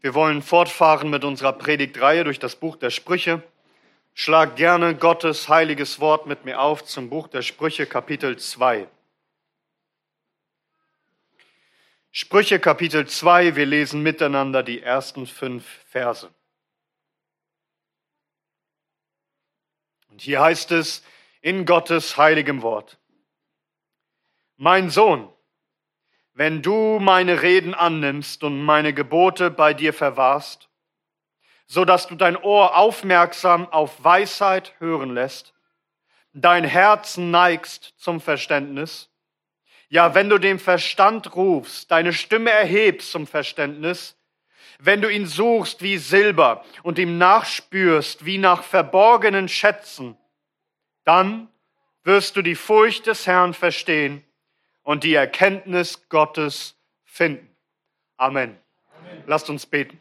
Wir wollen fortfahren mit unserer Predigtreihe durch das Buch der Sprüche. Schlag gerne Gottes heiliges Wort mit mir auf zum Buch der Sprüche Kapitel 2. Sprüche Kapitel 2, wir lesen miteinander die ersten fünf Verse. Und hier heißt es in Gottes heiligem Wort. Mein Sohn, wenn du meine Reden annimmst und meine Gebote bei dir verwahrst, so dass du dein Ohr aufmerksam auf Weisheit hören lässt, dein Herz neigst zum Verständnis, ja, wenn du dem Verstand rufst, deine Stimme erhebst zum Verständnis, wenn du ihn suchst wie Silber und ihm nachspürst wie nach verborgenen Schätzen, dann wirst du die Furcht des Herrn verstehen und die Erkenntnis Gottes finden. Amen. Amen. Lasst uns beten.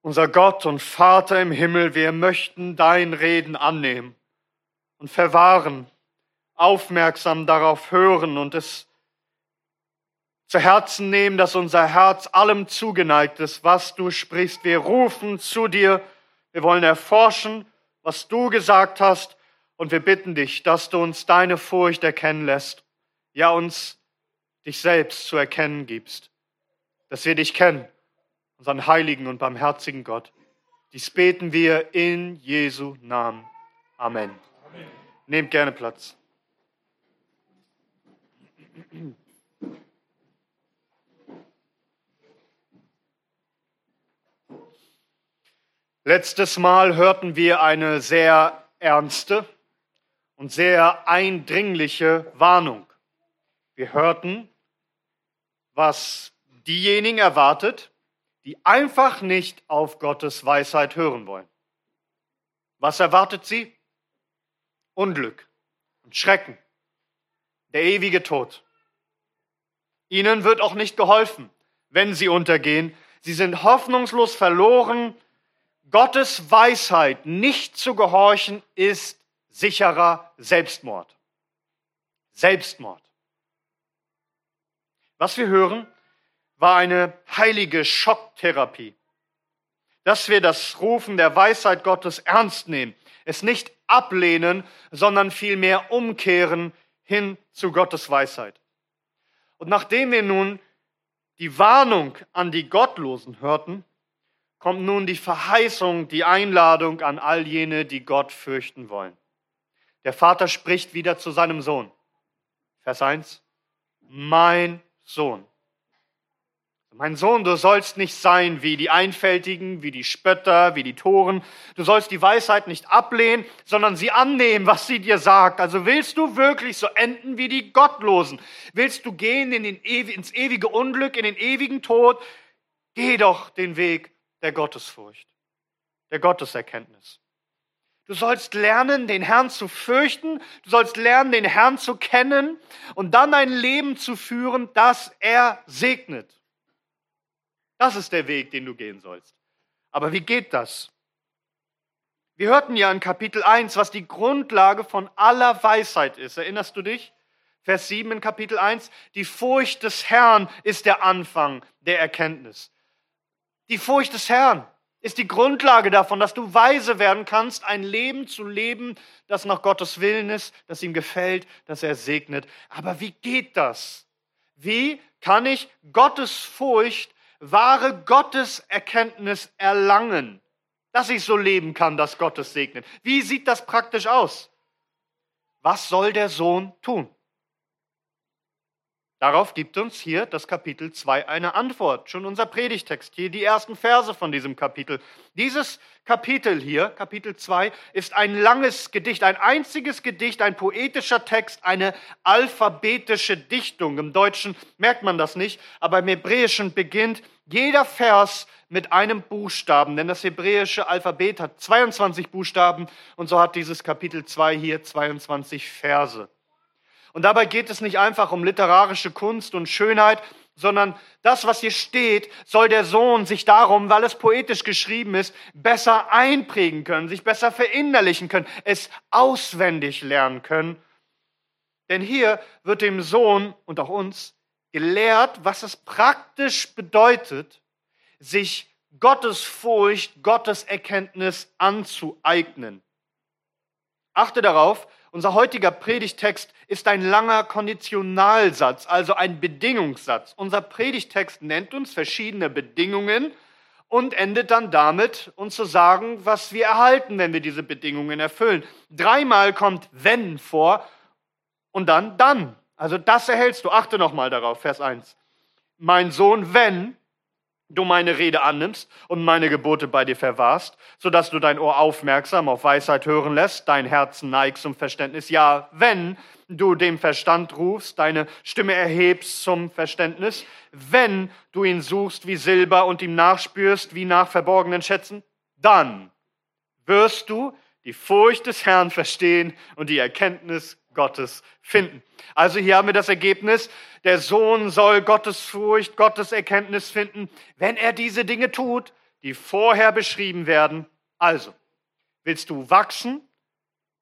Unser Gott und Vater im Himmel, wir möchten dein Reden annehmen und verwahren, aufmerksam darauf hören und es zu Herzen nehmen, dass unser Herz allem zugeneigt ist, was du sprichst. Wir rufen zu dir, wir wollen erforschen, was du gesagt hast und wir bitten dich, dass du uns deine Furcht erkennen lässt, ja uns dich selbst zu erkennen gibst, dass wir dich kennen, unseren heiligen und barmherzigen Gott. Dies beten wir in Jesu Namen. Amen. Amen. Nehmt gerne Platz. Letztes Mal hörten wir eine sehr ernste und sehr eindringliche Warnung. Wir hörten, was diejenigen erwartet, die einfach nicht auf Gottes Weisheit hören wollen. Was erwartet sie? Unglück und Schrecken, der ewige Tod. Ihnen wird auch nicht geholfen, wenn sie untergehen. Sie sind hoffnungslos verloren. Gottes Weisheit nicht zu gehorchen ist sicherer Selbstmord. Selbstmord. Was wir hören, war eine heilige Schocktherapie. Dass wir das Rufen der Weisheit Gottes ernst nehmen, es nicht ablehnen, sondern vielmehr umkehren hin zu Gottes Weisheit. Und nachdem wir nun die Warnung an die Gottlosen hörten, kommt nun die Verheißung, die Einladung an all jene, die Gott fürchten wollen. Der Vater spricht wieder zu seinem Sohn. Vers 1. Mein Sohn. Mein Sohn, du sollst nicht sein wie die Einfältigen, wie die Spötter, wie die Toren. Du sollst die Weisheit nicht ablehnen, sondern sie annehmen, was sie dir sagt. Also willst du wirklich so enden wie die Gottlosen? Willst du gehen in ins ewige Unglück, in den ewigen Tod? Geh doch den Weg der Gottesfurcht, der Gotteserkenntnis. Du sollst lernen, den Herrn zu fürchten. Du sollst lernen, den Herrn zu kennen und dann ein Leben zu führen, das er segnet. Das ist der Weg, den du gehen sollst. Aber wie geht das? Wir hörten ja in Kapitel 1, was die Grundlage von aller Weisheit ist. Erinnerst du dich? Vers 7 in Kapitel 1. Die Furcht des Herrn ist der Anfang der Erkenntnis. Die Furcht des Herrn ist die Grundlage davon, dass du weise werden kannst, ein Leben zu leben, das nach Gottes Willen ist, das ihm gefällt, das er segnet. Aber wie geht das? Wie kann ich Gottes Furcht, wahre Gotteserkenntnis erlangen, dass ich so leben kann, dass Gottes segnet? Wie sieht das praktisch aus? Was soll der Sohn tun? Darauf gibt uns hier das Kapitel 2 eine Antwort. Schon unser Predigtext, hier die ersten Verse von diesem Kapitel. Dieses Kapitel hier, Kapitel 2, ist ein langes Gedicht, ein einziges Gedicht, ein poetischer Text, eine alphabetische Dichtung. Im Deutschen merkt man das nicht, aber im Hebräischen beginnt jeder Vers mit einem Buchstaben, denn das hebräische Alphabet hat 22 Buchstaben und so hat dieses Kapitel 2 hier 22 Verse. Und dabei geht es nicht einfach um literarische Kunst und Schönheit, sondern das, was hier steht, soll der Sohn sich darum, weil es poetisch geschrieben ist, besser einprägen können, sich besser verinnerlichen können, es auswendig lernen können. Denn hier wird dem Sohn und auch uns gelehrt, was es praktisch bedeutet, sich Gottes Furcht, Gottes Erkenntnis anzueignen. Achte darauf, unser heutiger Predigtext ist ein langer Konditionalsatz, also ein Bedingungssatz. Unser Predigtext nennt uns verschiedene Bedingungen und endet dann damit, uns zu sagen, was wir erhalten, wenn wir diese Bedingungen erfüllen. Dreimal kommt wenn vor und dann dann. Also das erhältst du. Achte nochmal darauf, Vers 1. Mein Sohn, wenn du meine Rede annimmst und meine Gebote bei dir verwahrst, so dass du dein Ohr aufmerksam auf Weisheit hören lässt, dein Herz neigst zum Verständnis. Ja, wenn du dem Verstand rufst, deine Stimme erhebst zum Verständnis, wenn du ihn suchst wie Silber und ihm nachspürst wie nach verborgenen Schätzen, dann wirst du die Furcht des Herrn verstehen und die Erkenntnis Gottes finden. Also hier haben wir das Ergebnis, der Sohn soll Gottes Furcht, Gottes Erkenntnis finden, wenn er diese Dinge tut, die vorher beschrieben werden. Also, willst du wachsen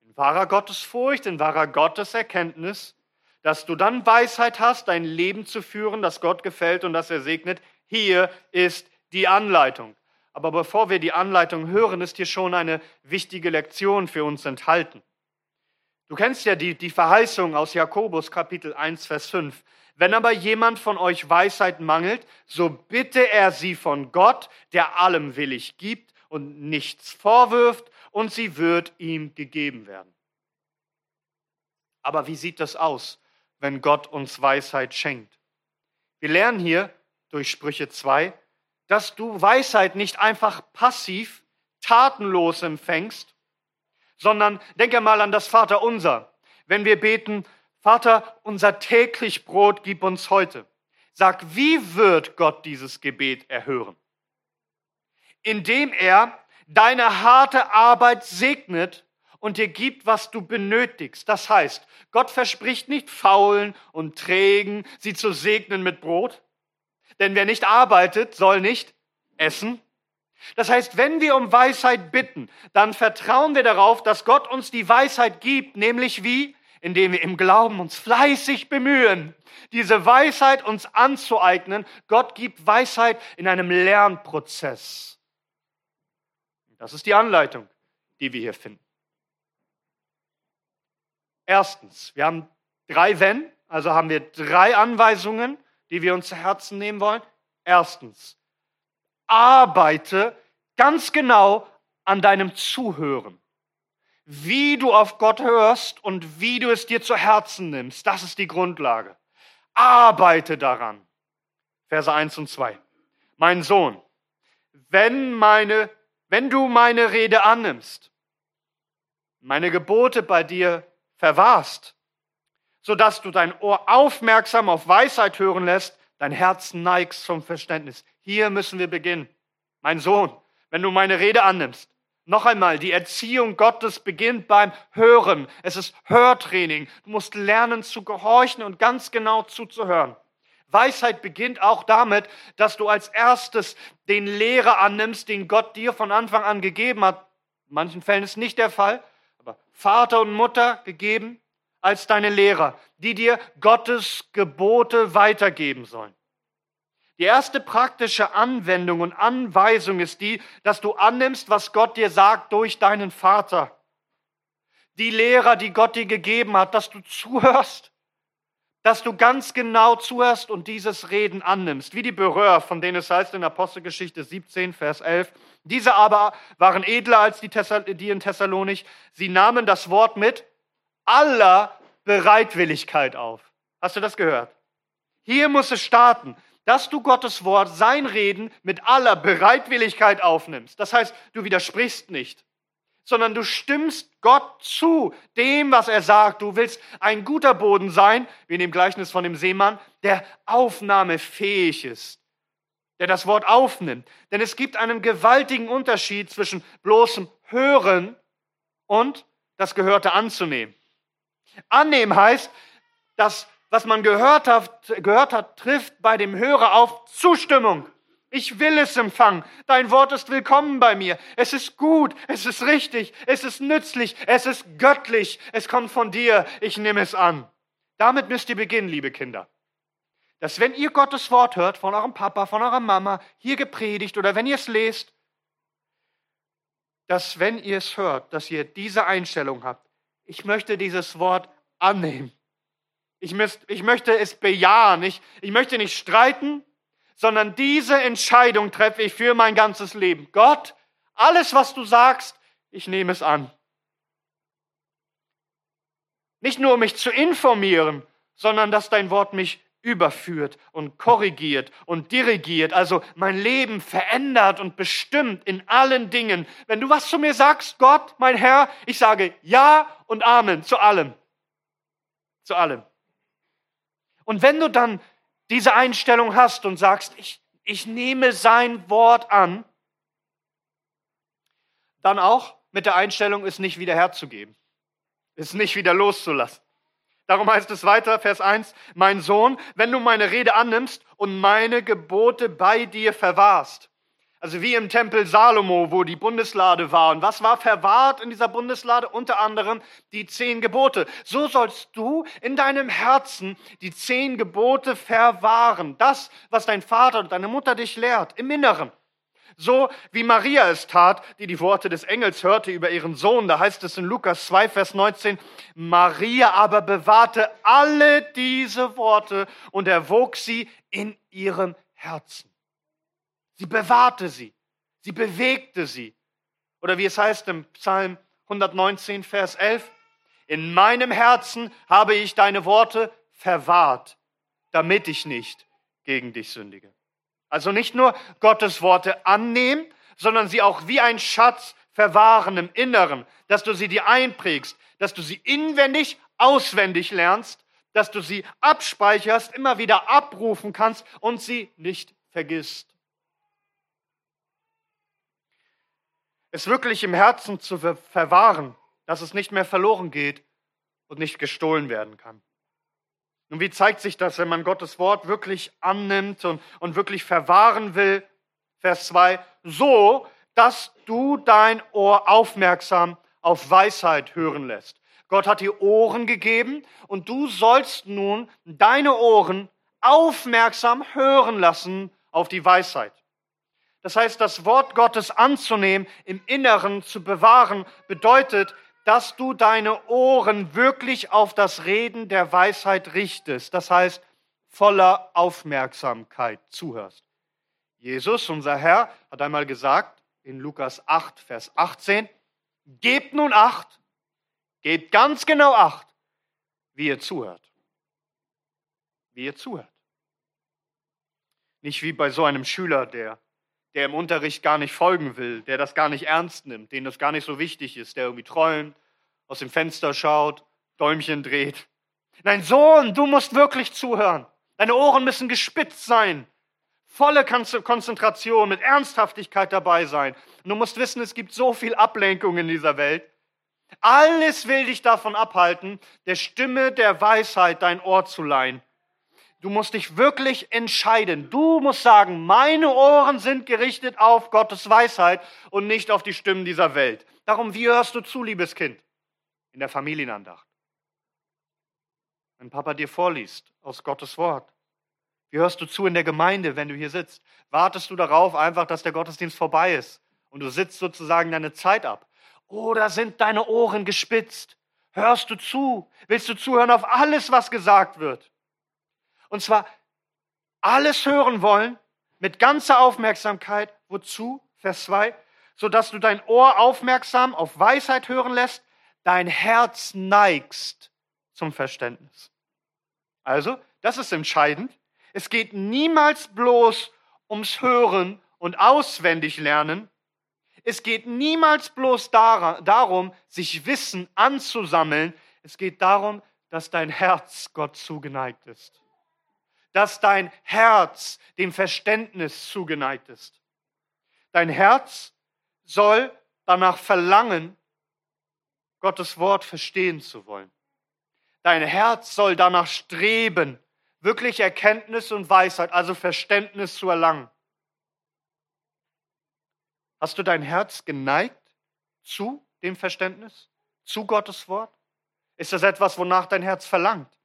in wahrer Gottesfurcht, in wahrer Gotteserkenntnis, dass du dann Weisheit hast, dein Leben zu führen, das Gott gefällt und das er segnet? Hier ist die Anleitung. Aber bevor wir die Anleitung hören, ist hier schon eine wichtige Lektion für uns enthalten. Du kennst ja die, die Verheißung aus Jakobus Kapitel 1, Vers 5. Wenn aber jemand von euch Weisheit mangelt, so bitte er sie von Gott, der allem willig gibt und nichts vorwirft, und sie wird ihm gegeben werden. Aber wie sieht das aus, wenn Gott uns Weisheit schenkt? Wir lernen hier durch Sprüche 2, dass du Weisheit nicht einfach passiv, tatenlos empfängst, sondern denke mal an das Vaterunser. Wenn wir beten, Vater, unser täglich Brot gib uns heute. Sag, wie wird Gott dieses Gebet erhören? Indem er deine harte Arbeit segnet und dir gibt, was du benötigst. Das heißt, Gott verspricht nicht faulen und trägen, sie zu segnen mit Brot. Denn wer nicht arbeitet, soll nicht essen. Das heißt, wenn wir um Weisheit bitten, dann vertrauen wir darauf, dass Gott uns die Weisheit gibt, nämlich wie? Indem wir im Glauben uns fleißig bemühen, diese Weisheit uns anzueignen. Gott gibt Weisheit in einem Lernprozess. Das ist die Anleitung, die wir hier finden. Erstens, wir haben drei Wenn, also haben wir drei Anweisungen, die wir uns zu Herzen nehmen wollen. Erstens, arbeite ganz genau an deinem Zuhören. Wie du auf Gott hörst und wie du es dir zu Herzen nimmst, das ist die Grundlage. Arbeite daran. Verse 1 und 2. Mein Sohn, wenn, meine, wenn du meine Rede annimmst, meine Gebote bei dir verwahrst, sodass du dein Ohr aufmerksam auf Weisheit hören lässt, dein Herz neigst zum Verständnis. Hier müssen wir beginnen. Mein Sohn, wenn du meine Rede annimmst, noch einmal, die Erziehung Gottes beginnt beim Hören. Es ist Hörtraining. Du musst lernen zu gehorchen und ganz genau zuzuhören. Weisheit beginnt auch damit, dass du als erstes den Lehrer annimmst, den Gott dir von Anfang an gegeben hat. In manchen Fällen ist nicht der Fall, aber Vater und Mutter gegeben als deine Lehrer, die dir Gottes Gebote weitergeben sollen. Die erste praktische Anwendung und Anweisung ist die, dass du annimmst, was Gott dir sagt durch deinen Vater. Die Lehrer, die Gott dir gegeben hat, dass du zuhörst, dass du ganz genau zuhörst und dieses Reden annimmst, wie die Berührer, von denen es heißt in Apostelgeschichte 17, Vers 11. Diese aber waren edler als die, die in Thessalonich. Sie nahmen das Wort mit aller Bereitwilligkeit auf. Hast du das gehört? Hier muss es starten dass du Gottes Wort, sein Reden mit aller Bereitwilligkeit aufnimmst. Das heißt, du widersprichst nicht, sondern du stimmst Gott zu dem, was er sagt. Du willst ein guter Boden sein, wie in dem Gleichnis von dem Seemann, der aufnahmefähig ist, der das Wort aufnimmt. Denn es gibt einen gewaltigen Unterschied zwischen bloßem Hören und das Gehörte anzunehmen. Annehmen heißt, dass was man gehört hat, gehört hat, trifft bei dem Hörer auf Zustimmung. Ich will es empfangen. Dein Wort ist willkommen bei mir. Es ist gut, es ist richtig, es ist nützlich, es ist göttlich, es kommt von dir. Ich nehme es an. Damit müsst ihr beginnen, liebe Kinder. dass wenn ihr Gottes Wort hört, von eurem Papa, von eurer Mama, hier gepredigt oder wenn ihr es lest, dass wenn ihr es hört, dass ihr diese Einstellung habt, ich möchte dieses Wort annehmen. Ich, müsst, ich möchte es bejahen. Ich, ich möchte nicht streiten, sondern diese Entscheidung treffe ich für mein ganzes Leben. Gott, alles, was du sagst, ich nehme es an. Nicht nur, um mich zu informieren, sondern dass dein Wort mich überführt und korrigiert und dirigiert, also mein Leben verändert und bestimmt in allen Dingen. Wenn du was zu mir sagst, Gott, mein Herr, ich sage Ja und Amen zu allem. Zu allem. Und wenn du dann diese Einstellung hast und sagst, ich, ich nehme sein Wort an, dann auch mit der Einstellung, es nicht wieder herzugeben, es nicht wieder loszulassen. Darum heißt es weiter, Vers 1, mein Sohn, wenn du meine Rede annimmst und meine Gebote bei dir verwahrst. Also wie im Tempel Salomo, wo die Bundeslade war. Und was war verwahrt in dieser Bundeslade? Unter anderem die zehn Gebote. So sollst du in deinem Herzen die zehn Gebote verwahren. Das, was dein Vater und deine Mutter dich lehrt, im Inneren. So wie Maria es tat, die die Worte des Engels hörte über ihren Sohn. Da heißt es in Lukas 2, Vers 19, Maria aber bewahrte alle diese Worte und erwog sie in ihrem Herzen. Sie bewahrte sie. Sie bewegte sie. Oder wie es heißt im Psalm 119, Vers 11, in meinem Herzen habe ich deine Worte verwahrt, damit ich nicht gegen dich sündige. Also nicht nur Gottes Worte annehmen, sondern sie auch wie ein Schatz verwahren im Inneren, dass du sie dir einprägst, dass du sie inwendig, auswendig lernst, dass du sie abspeicherst, immer wieder abrufen kannst und sie nicht vergisst. Es wirklich im Herzen zu verwahren, dass es nicht mehr verloren geht und nicht gestohlen werden kann. Und wie zeigt sich das, wenn man Gottes Wort wirklich annimmt und, und wirklich verwahren will? Vers 2, so, dass du dein Ohr aufmerksam auf Weisheit hören lässt. Gott hat dir Ohren gegeben und du sollst nun deine Ohren aufmerksam hören lassen auf die Weisheit. Das heißt, das Wort Gottes anzunehmen, im Inneren zu bewahren, bedeutet, dass du deine Ohren wirklich auf das Reden der Weisheit richtest. Das heißt, voller Aufmerksamkeit zuhörst. Jesus, unser Herr, hat einmal gesagt in Lukas 8, Vers 18, gebt nun acht, gebt ganz genau acht, wie ihr zuhört. Wie ihr zuhört. Nicht wie bei so einem Schüler, der der im Unterricht gar nicht folgen will, der das gar nicht ernst nimmt, dem das gar nicht so wichtig ist, der irgendwie träumt, aus dem Fenster schaut, Däumchen dreht. Nein, Sohn, du musst wirklich zuhören. Deine Ohren müssen gespitzt sein, volle Konzentration, mit Ernsthaftigkeit dabei sein. Und du musst wissen, es gibt so viel Ablenkung in dieser Welt. Alles will dich davon abhalten, der Stimme der Weisheit dein Ohr zu leihen Du musst dich wirklich entscheiden. Du musst sagen, meine Ohren sind gerichtet auf Gottes Weisheit und nicht auf die Stimmen dieser Welt. Darum, wie hörst du zu, liebes Kind? In der Familienandacht. Wenn Papa dir vorliest aus Gottes Wort. Wie hörst du zu in der Gemeinde, wenn du hier sitzt? Wartest du darauf einfach, dass der Gottesdienst vorbei ist und du sitzt sozusagen deine Zeit ab? Oder sind deine Ohren gespitzt? Hörst du zu? Willst du zuhören auf alles, was gesagt wird? Und zwar alles hören wollen mit ganzer Aufmerksamkeit. Wozu? Vers 2. Sodass du dein Ohr aufmerksam auf Weisheit hören lässt, dein Herz neigst zum Verständnis. Also, das ist entscheidend. Es geht niemals bloß ums Hören und auswendig lernen. Es geht niemals bloß darum, sich Wissen anzusammeln. Es geht darum, dass dein Herz Gott zugeneigt ist dass dein Herz dem Verständnis zugeneigt ist. Dein Herz soll danach verlangen, Gottes Wort verstehen zu wollen. Dein Herz soll danach streben, wirklich Erkenntnis und Weisheit, also Verständnis zu erlangen. Hast du dein Herz geneigt zu dem Verständnis, zu Gottes Wort? Ist das etwas, wonach dein Herz verlangt?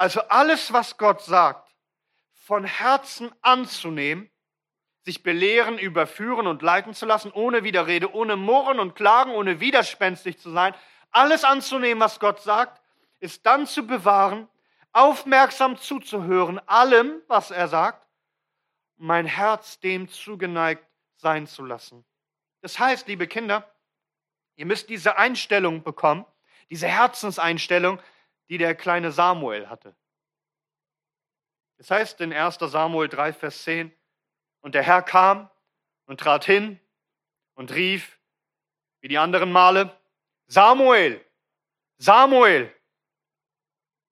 Also alles, was Gott sagt, von Herzen anzunehmen, sich belehren, überführen und leiten zu lassen, ohne Widerrede, ohne Murren und Klagen, ohne widerspenstig zu sein, alles anzunehmen, was Gott sagt, ist dann zu bewahren, aufmerksam zuzuhören, allem, was er sagt, mein Herz dem zugeneigt sein zu lassen. Das heißt, liebe Kinder, ihr müsst diese Einstellung bekommen, diese Herzenseinstellung, die der kleine Samuel hatte. Das heißt in 1 Samuel 3, Vers 10, und der Herr kam und trat hin und rief, wie die anderen Male, Samuel, Samuel.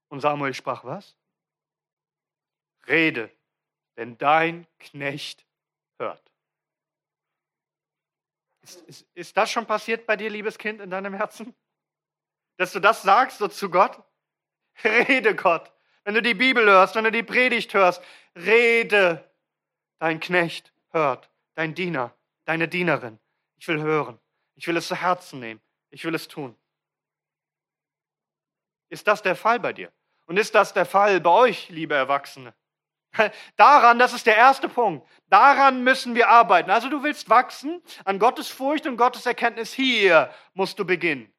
Und Samuel sprach was? Rede, denn dein Knecht hört. Ist, ist, ist das schon passiert bei dir, liebes Kind, in deinem Herzen? Dass du das sagst so zu Gott? Rede Gott. Wenn du die Bibel hörst, wenn du die Predigt hörst, rede. Dein Knecht hört, dein Diener, deine Dienerin. Ich will hören. Ich will es zu Herzen nehmen. Ich will es tun. Ist das der Fall bei dir? Und ist das der Fall bei euch, liebe Erwachsene? Daran, das ist der erste Punkt. Daran müssen wir arbeiten. Also du willst wachsen an Gottes Furcht und Gottes Erkenntnis. Hier musst du beginnen.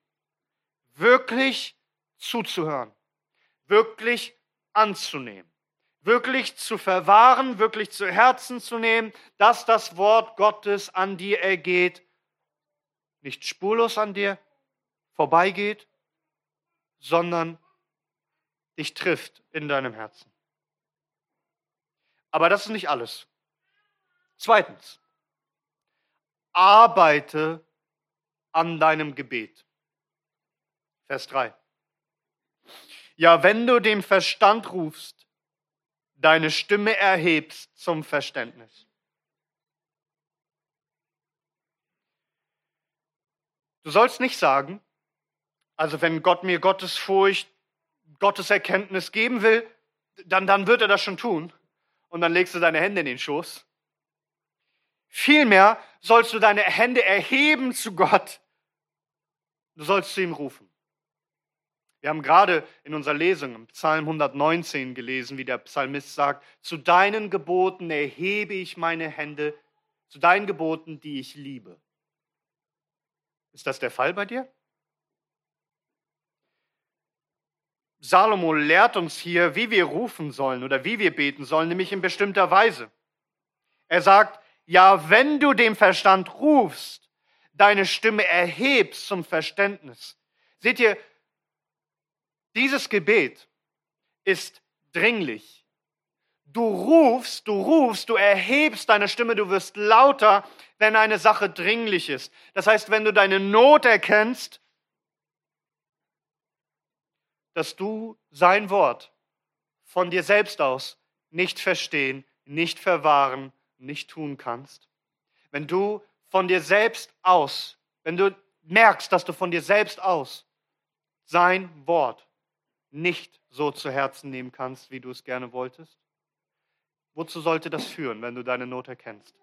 Wirklich zuzuhören. Wirklich anzunehmen. Wirklich zu verwahren, wirklich zu Herzen zu nehmen, dass das Wort Gottes an dir ergeht. Nicht spurlos an dir vorbeigeht, sondern dich trifft in deinem Herzen. Aber das ist nicht alles. Zweitens, arbeite an deinem Gebet. Vers 3. Ja, wenn du den Verstand rufst, deine Stimme erhebst zum Verständnis. Du sollst nicht sagen, also wenn Gott mir Gottes Furcht, Gottes Erkenntnis geben will, dann, dann wird er das schon tun und dann legst du deine Hände in den Schoß. Vielmehr sollst du deine Hände erheben zu Gott. Du sollst zu ihm rufen. Wir haben gerade in unserer Lesung im Psalm 119 gelesen, wie der Psalmist sagt, zu deinen Geboten erhebe ich meine Hände, zu deinen Geboten, die ich liebe. Ist das der Fall bei dir? Salomo lehrt uns hier, wie wir rufen sollen oder wie wir beten sollen, nämlich in bestimmter Weise. Er sagt, ja, wenn du dem Verstand rufst, deine Stimme erhebst zum Verständnis. Seht ihr, dieses Gebet ist dringlich. Du rufst, du rufst, du erhebst deine Stimme, du wirst lauter, wenn eine Sache dringlich ist. Das heißt, wenn du deine Not erkennst dass du sein Wort von dir selbst aus nicht verstehen, nicht verwahren, nicht tun kannst. Wenn du von dir selbst aus, wenn du merkst, dass du von dir selbst aus sein Wort nicht so zu Herzen nehmen kannst, wie du es gerne wolltest, wozu sollte das führen, wenn du deine Not erkennst?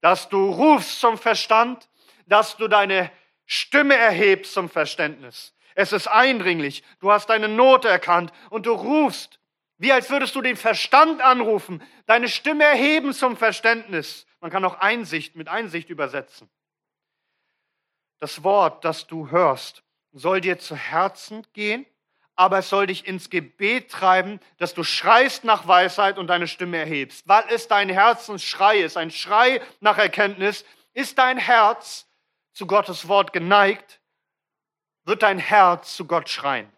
Dass du rufst zum Verstand, dass du deine Stimme erhebst zum Verständnis, es ist eindringlich. Du hast deine Not erkannt und du rufst, wie als würdest du den Verstand anrufen, deine Stimme erheben zum Verständnis. Man kann auch Einsicht mit Einsicht übersetzen. Das Wort, das du hörst, soll dir zu Herzen gehen, aber es soll dich ins Gebet treiben, dass du schreist nach Weisheit und deine Stimme erhebst. Weil es dein Herzensschrei ist, ein Schrei nach Erkenntnis, ist dein Herz zu Gottes Wort geneigt, wird dein Herz zu Gott schreien.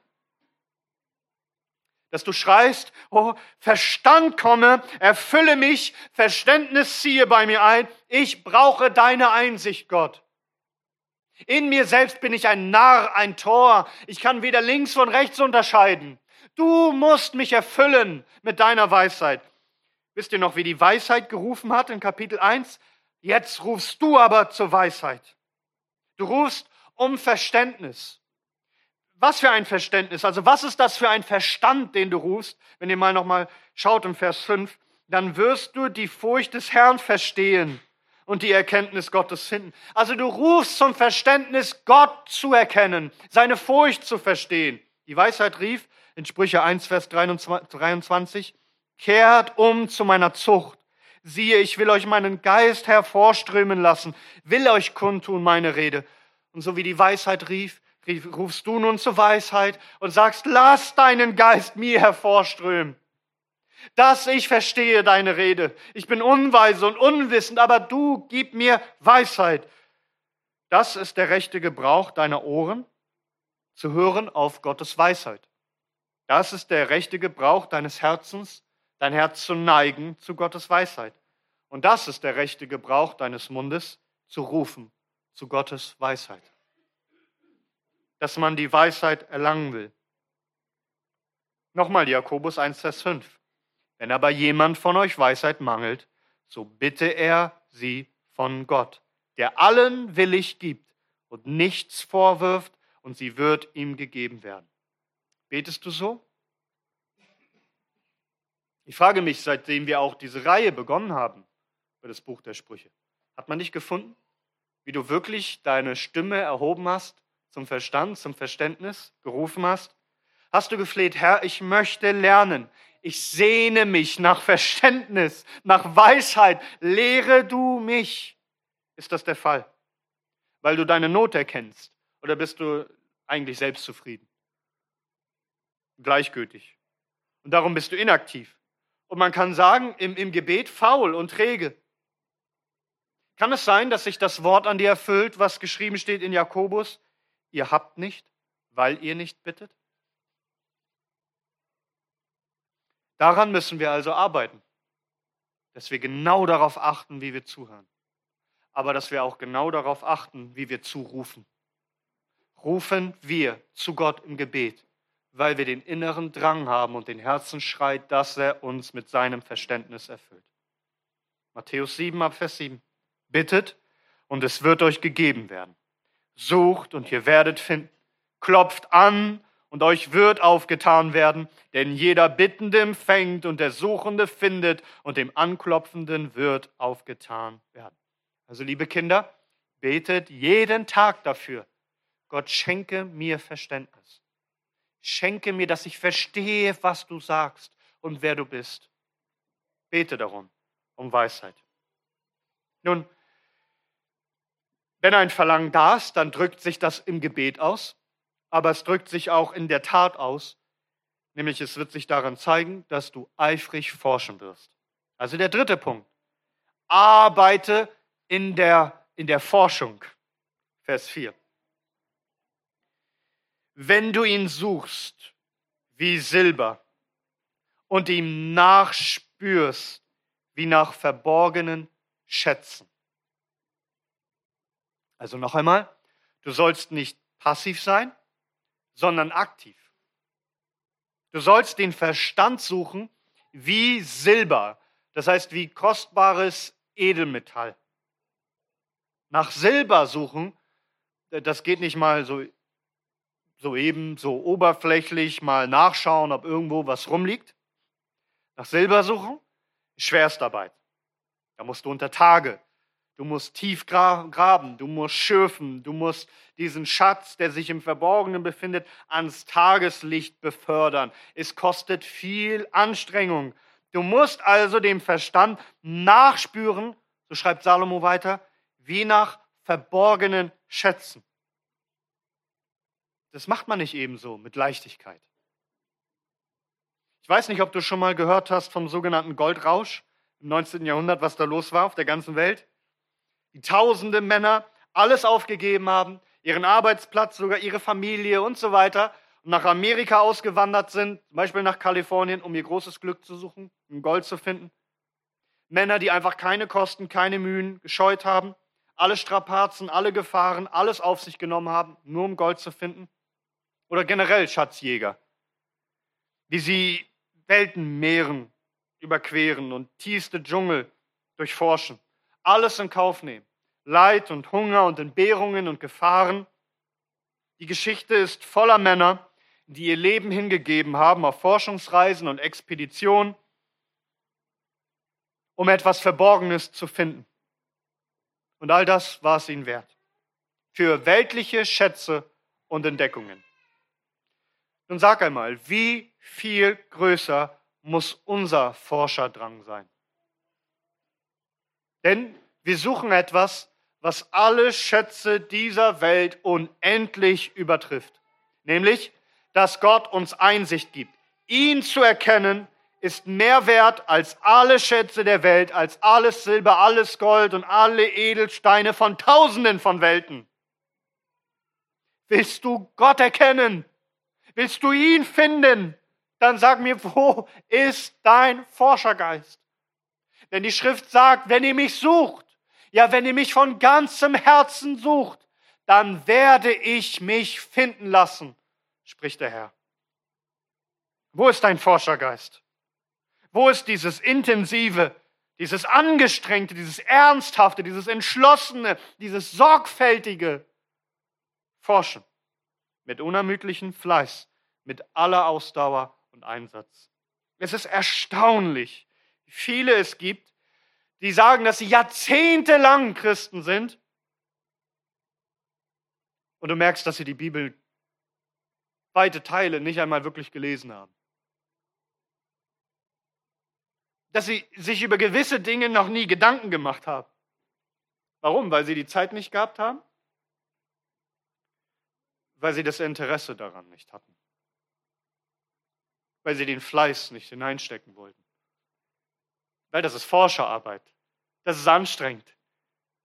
Dass du schreist, oh, Verstand komme, erfülle mich, Verständnis ziehe bei mir ein, ich brauche deine Einsicht, Gott. In mir selbst bin ich ein Narr, ein Tor, ich kann weder links von rechts unterscheiden. Du musst mich erfüllen mit deiner Weisheit. Wisst ihr noch, wie die Weisheit gerufen hat in Kapitel 1? Jetzt rufst du aber zur Weisheit. Du rufst um Verständnis. Was für ein Verständnis? Also was ist das für ein Verstand, den du rufst? Wenn ihr mal nochmal schaut im Vers 5, dann wirst du die Furcht des Herrn verstehen und die Erkenntnis Gottes finden. Also du rufst zum Verständnis, Gott zu erkennen, seine Furcht zu verstehen. Die Weisheit rief, in Sprüche 1, Vers 23, kehrt um zu meiner Zucht. Siehe, ich will euch meinen Geist hervorströmen lassen, will euch kundtun meine Rede. Und so wie die Weisheit rief, rufst du nun zur Weisheit und sagst, lass deinen Geist mir hervorströmen. Dass ich verstehe deine Rede. Ich bin unweise und unwissend, aber du gib mir Weisheit. Das ist der rechte Gebrauch deiner Ohren, zu hören auf Gottes Weisheit. Das ist der rechte Gebrauch deines Herzens, dein Herz zu neigen zu Gottes Weisheit. Und das ist der rechte Gebrauch deines Mundes, zu rufen zu Gottes Weisheit dass man die Weisheit erlangen will. Nochmal Jakobus 1, Vers 5. Wenn aber jemand von euch Weisheit mangelt, so bitte er sie von Gott, der allen willig gibt und nichts vorwirft, und sie wird ihm gegeben werden. Betest du so? Ich frage mich, seitdem wir auch diese Reihe begonnen haben über das Buch der Sprüche, hat man dich gefunden, wie du wirklich deine Stimme erhoben hast zum Verstand, zum Verständnis gerufen hast? Hast du gefleht, Herr, ich möchte lernen. Ich sehne mich nach Verständnis, nach Weisheit. Lehre du mich. Ist das der Fall? Weil du deine Not erkennst? Oder bist du eigentlich selbstzufrieden? Gleichgültig. Und darum bist du inaktiv. Und man kann sagen, im, im Gebet faul und träge. Kann es sein, dass sich das Wort an dir erfüllt, was geschrieben steht in Jakobus? Ihr habt nicht, weil ihr nicht bittet? Daran müssen wir also arbeiten, dass wir genau darauf achten, wie wir zuhören, aber dass wir auch genau darauf achten, wie wir zurufen. Rufen wir zu Gott im Gebet, weil wir den inneren Drang haben und den Herzensschreit, dass er uns mit seinem Verständnis erfüllt. Matthäus 7 ab Vers 7. Bittet und es wird euch gegeben werden. Sucht und ihr werdet finden. Klopft an und euch wird aufgetan werden, denn jeder Bittende empfängt und der Suchende findet und dem Anklopfenden wird aufgetan werden. Also liebe Kinder, betet jeden Tag dafür. Gott schenke mir Verständnis. Schenke mir, dass ich verstehe, was du sagst und wer du bist. Bete darum, um Weisheit. Nun, wenn ein Verlangen da ist, dann drückt sich das im Gebet aus, aber es drückt sich auch in der Tat aus, nämlich es wird sich daran zeigen, dass du eifrig forschen wirst. Also der dritte Punkt. Arbeite in der, in der Forschung. Vers 4. Wenn du ihn suchst wie Silber und ihm nachspürst wie nach verborgenen Schätzen. Also noch einmal, du sollst nicht passiv sein, sondern aktiv. Du sollst den Verstand suchen wie Silber, das heißt wie kostbares Edelmetall. Nach Silber suchen, das geht nicht mal so, so eben, so oberflächlich mal nachschauen, ob irgendwo was rumliegt. Nach Silber suchen, Schwerstarbeit. Da musst du unter Tage Du musst tief graben, du musst schürfen, du musst diesen Schatz, der sich im Verborgenen befindet, ans Tageslicht befördern. Es kostet viel Anstrengung. Du musst also dem Verstand nachspüren, so schreibt Salomo weiter, wie nach verborgenen Schätzen. Das macht man nicht ebenso mit Leichtigkeit. Ich weiß nicht, ob du schon mal gehört hast vom sogenannten Goldrausch im 19. Jahrhundert, was da los war auf der ganzen Welt die tausende Männer alles aufgegeben haben, ihren Arbeitsplatz, sogar ihre Familie und so weiter und nach Amerika ausgewandert sind, zum Beispiel nach Kalifornien, um ihr großes Glück zu suchen, um Gold zu finden. Männer, die einfach keine Kosten, keine Mühen gescheut haben, alle Strapazen, alle Gefahren, alles auf sich genommen haben, nur um Gold zu finden. Oder generell Schatzjäger, wie sie Welten, Meeren überqueren und tiefste Dschungel durchforschen alles in Kauf nehmen. Leid und Hunger und Entbehrungen und Gefahren. Die Geschichte ist voller Männer, die ihr Leben hingegeben haben auf Forschungsreisen und Expeditionen, um etwas Verborgenes zu finden. Und all das war es ihnen wert. Für weltliche Schätze und Entdeckungen. Nun sag einmal, wie viel größer muss unser Forscherdrang sein? Denn wir suchen etwas, was alle Schätze dieser Welt unendlich übertrifft. Nämlich, dass Gott uns Einsicht gibt. Ihn zu erkennen ist mehr wert als alle Schätze der Welt, als alles Silber, alles Gold und alle Edelsteine von Tausenden von Welten. Willst du Gott erkennen? Willst du ihn finden? Dann sag mir, wo ist dein Forschergeist? Denn die Schrift sagt, wenn ihr mich sucht, ja, wenn ihr mich von ganzem Herzen sucht, dann werde ich mich finden lassen, spricht der Herr. Wo ist dein Forschergeist? Wo ist dieses intensive, dieses angestrengte, dieses ernsthafte, dieses entschlossene, dieses sorgfältige Forschen mit unermüdlichem Fleiß, mit aller Ausdauer und Einsatz? Es ist erstaunlich, viele es gibt, die sagen, dass sie jahrzehntelang Christen sind. Und du merkst, dass sie die Bibel weite Teile nicht einmal wirklich gelesen haben. Dass sie sich über gewisse Dinge noch nie Gedanken gemacht haben. Warum? Weil sie die Zeit nicht gehabt haben? Weil sie das Interesse daran nicht hatten. Weil sie den Fleiß nicht hineinstecken wollten. Weil das ist Forscherarbeit. Das ist anstrengend,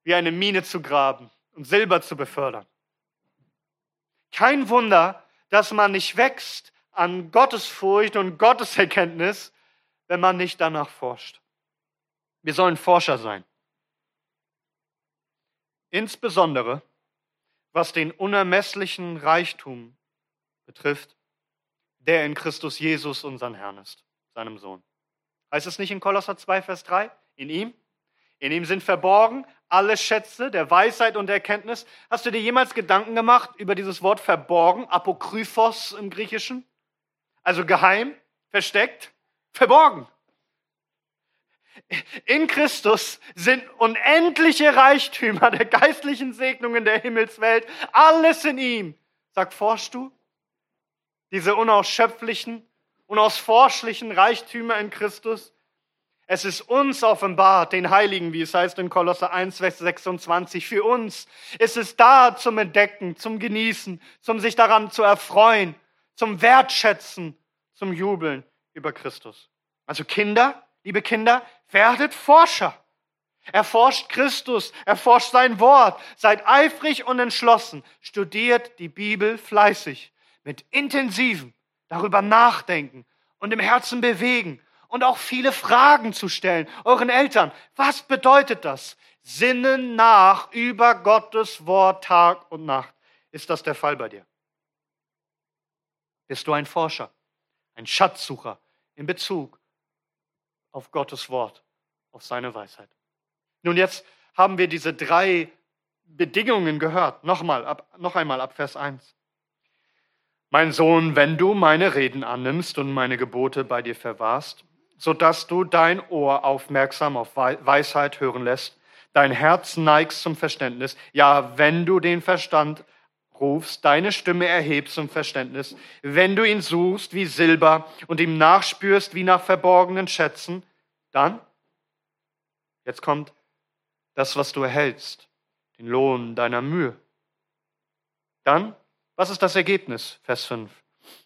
wie eine Mine zu graben und Silber zu befördern. Kein Wunder, dass man nicht wächst an Gottesfurcht und Gotteserkenntnis, wenn man nicht danach forscht. Wir sollen Forscher sein. Insbesondere was den unermesslichen Reichtum betrifft, der in Christus Jesus, unseren Herrn ist, seinem Sohn. Heißt es nicht in Kolosser 2, Vers 3? In ihm? In ihm sind verborgen alle Schätze der Weisheit und der Erkenntnis. Hast du dir jemals Gedanken gemacht über dieses Wort verborgen, Apokryphos im Griechischen? Also geheim, versteckt, verborgen. In Christus sind unendliche Reichtümer der geistlichen Segnungen der Himmelswelt, alles in ihm. Sag, forschst du diese unausschöpflichen unausforschlichen Reichtümer in Christus. Es ist uns offenbart, den Heiligen, wie es heißt in Kolosser 1, Vers 26. Für uns ist es da zum Entdecken, zum Genießen, zum sich daran zu erfreuen, zum Wertschätzen, zum Jubeln über Christus. Also Kinder, liebe Kinder, werdet Forscher. Erforscht Christus, erforscht sein Wort, seid eifrig und entschlossen, studiert die Bibel fleißig, mit intensivem, darüber nachdenken und im Herzen bewegen und auch viele Fragen zu stellen. Euren Eltern, was bedeutet das? Sinnen nach über Gottes Wort Tag und Nacht. Ist das der Fall bei dir? Bist du ein Forscher, ein Schatzsucher in Bezug auf Gottes Wort, auf seine Weisheit? Nun, jetzt haben wir diese drei Bedingungen gehört. Nochmal, ab, noch einmal ab Vers 1. Mein Sohn, wenn du meine Reden annimmst und meine Gebote bei dir verwahrst, so dass du dein Ohr aufmerksam auf Weisheit hören lässt, dein Herz neigst zum Verständnis, ja, wenn du den Verstand rufst, deine Stimme erhebst zum Verständnis, wenn du ihn suchst wie Silber und ihm nachspürst wie nach verborgenen Schätzen, dann, jetzt kommt das, was du erhältst, den Lohn deiner Mühe. Dann was ist das Ergebnis? Vers 5.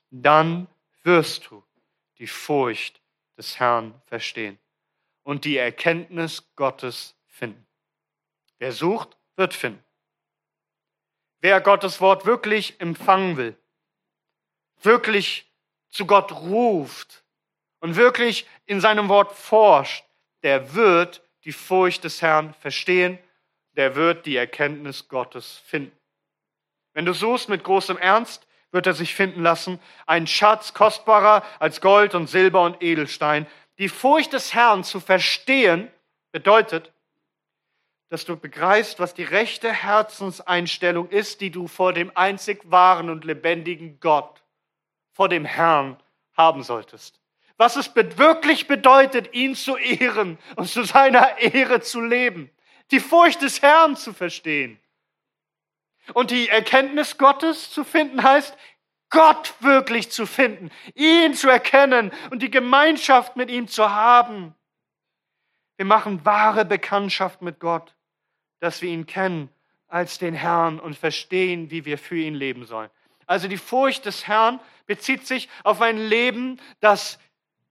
Dann wirst du die Furcht des Herrn verstehen und die Erkenntnis Gottes finden. Wer sucht, wird finden. Wer Gottes Wort wirklich empfangen will, wirklich zu Gott ruft und wirklich in seinem Wort forscht, der wird die Furcht des Herrn verstehen, der wird die Erkenntnis Gottes finden. Wenn du suchst mit großem Ernst, wird er sich finden lassen, ein Schatz kostbarer als Gold und Silber und Edelstein. Die Furcht des Herrn zu verstehen bedeutet, dass du begreifst, was die rechte Herzenseinstellung ist, die du vor dem einzig wahren und lebendigen Gott, vor dem Herrn haben solltest. Was es wirklich bedeutet, ihn zu ehren und zu seiner Ehre zu leben. Die Furcht des Herrn zu verstehen. Und die Erkenntnis Gottes zu finden heißt, Gott wirklich zu finden, ihn zu erkennen und die Gemeinschaft mit ihm zu haben. Wir machen wahre Bekanntschaft mit Gott, dass wir ihn kennen als den Herrn und verstehen, wie wir für ihn leben sollen. Also die Furcht des Herrn bezieht sich auf ein Leben, das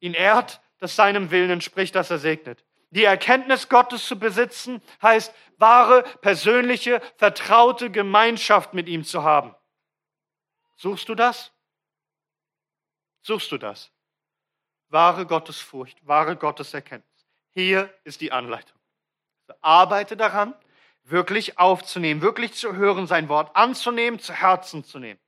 ihn ehrt, das seinem Willen entspricht, das er segnet. Die Erkenntnis Gottes zu besitzen heißt, wahre, persönliche, vertraute Gemeinschaft mit ihm zu haben. Suchst du das? Suchst du das? Wahre Gottesfurcht, wahre Gotteserkenntnis. Hier ist die Anleitung. Also arbeite daran, wirklich aufzunehmen, wirklich zu hören, sein Wort anzunehmen, zu Herzen zu nehmen.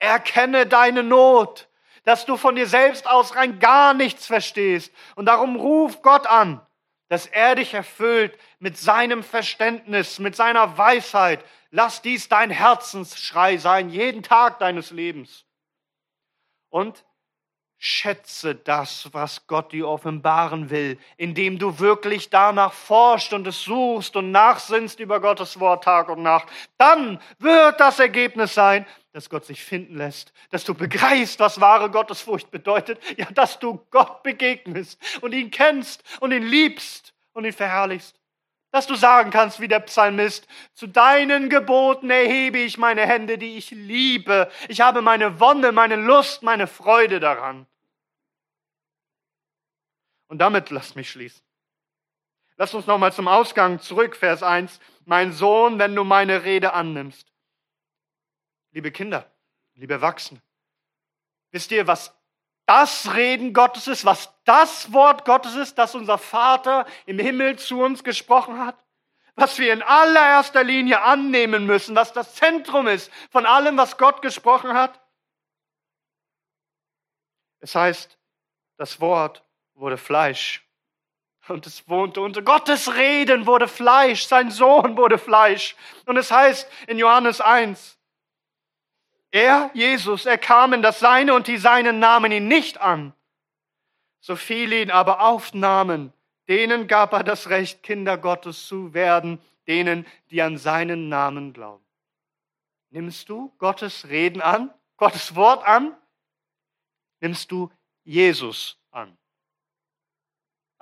Erkenne deine Not, dass du von dir selbst aus rein gar nichts verstehst. Und darum ruf Gott an, dass er dich erfüllt mit seinem Verständnis, mit seiner Weisheit. Lass dies dein Herzensschrei sein, jeden Tag deines Lebens. Und schätze das, was Gott dir offenbaren will, indem du wirklich danach forscht und es suchst und nachsinnst über Gottes Wort Tag und Nacht. Dann wird das Ergebnis sein, dass Gott sich finden lässt, dass du begreifst, was wahre Gottesfurcht bedeutet, ja, dass du Gott begegnest und ihn kennst und ihn liebst und ihn verherrlichst. Dass du sagen kannst, wie der Psalmist, zu deinen Geboten erhebe ich meine Hände, die ich liebe. Ich habe meine Wonne, meine Lust, meine Freude daran. Und damit lasst mich schließen. Lass uns nochmal zum Ausgang zurück, Vers 1. Mein Sohn, wenn du meine Rede annimmst liebe Kinder, liebe Erwachsene, wisst ihr, was das Reden Gottes ist, was das Wort Gottes ist, das unser Vater im Himmel zu uns gesprochen hat? Was wir in allererster Linie annehmen müssen, was das Zentrum ist von allem, was Gott gesprochen hat? Es heißt, das Wort wurde Fleisch. Und es wohnte unter Gottes Reden wurde Fleisch, sein Sohn wurde Fleisch. Und es heißt in Johannes 1, er, Jesus, er kam in das Seine und die Seinen nahmen ihn nicht an. So viele ihn aber aufnahmen, denen gab er das Recht, Kinder Gottes zu werden, denen, die an seinen Namen glauben. Nimmst du Gottes Reden an, Gottes Wort an? Nimmst du Jesus an?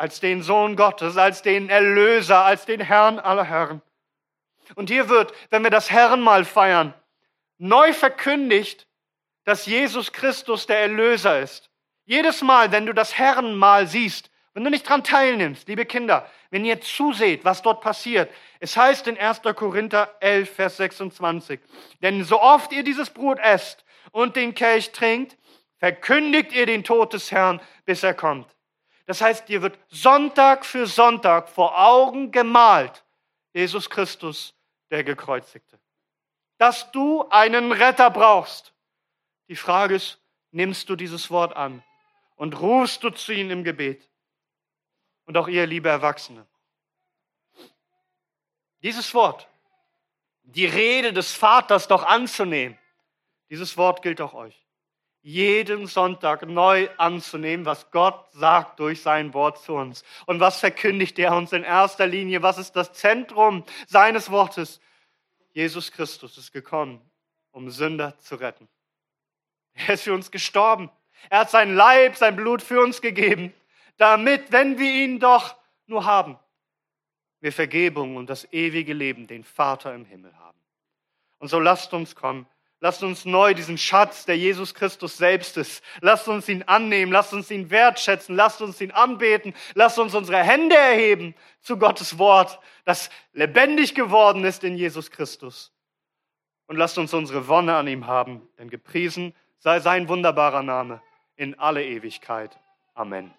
Als den Sohn Gottes, als den Erlöser, als den Herrn aller Herren. Und hier wird, wenn wir das Herrenmal feiern, neu verkündigt, dass Jesus Christus der Erlöser ist. Jedes Mal, wenn du das Herrenmal siehst, wenn du nicht dran teilnimmst, liebe Kinder, wenn ihr zuseht, was dort passiert, es heißt in 1. Korinther 11, Vers 26, denn so oft ihr dieses Brot esst und den Kelch trinkt, verkündigt ihr den Tod des Herrn, bis er kommt. Das heißt, dir wird Sonntag für Sonntag vor Augen gemalt, Jesus Christus, der Gekreuzigte dass du einen Retter brauchst. Die Frage ist, nimmst du dieses Wort an und rufst du zu ihm im Gebet? Und auch ihr, liebe Erwachsene. Dieses Wort, die Rede des Vaters doch anzunehmen, dieses Wort gilt auch euch. Jeden Sonntag neu anzunehmen, was Gott sagt durch sein Wort zu uns. Und was verkündigt er uns in erster Linie? Was ist das Zentrum seines Wortes? Jesus Christus ist gekommen, um Sünder zu retten. Er ist für uns gestorben. Er hat sein Leib, sein Blut für uns gegeben, damit, wenn wir ihn doch nur haben, wir Vergebung und das ewige Leben, den Vater im Himmel haben. Und so lasst uns kommen Lasst uns neu diesen Schatz, der Jesus Christus selbst ist, lasst uns ihn annehmen, lasst uns ihn wertschätzen, lasst uns ihn anbeten, lasst uns unsere Hände erheben zu Gottes Wort, das lebendig geworden ist in Jesus Christus. Und lasst uns unsere Wonne an ihm haben, denn gepriesen sei sein wunderbarer Name in alle Ewigkeit. Amen.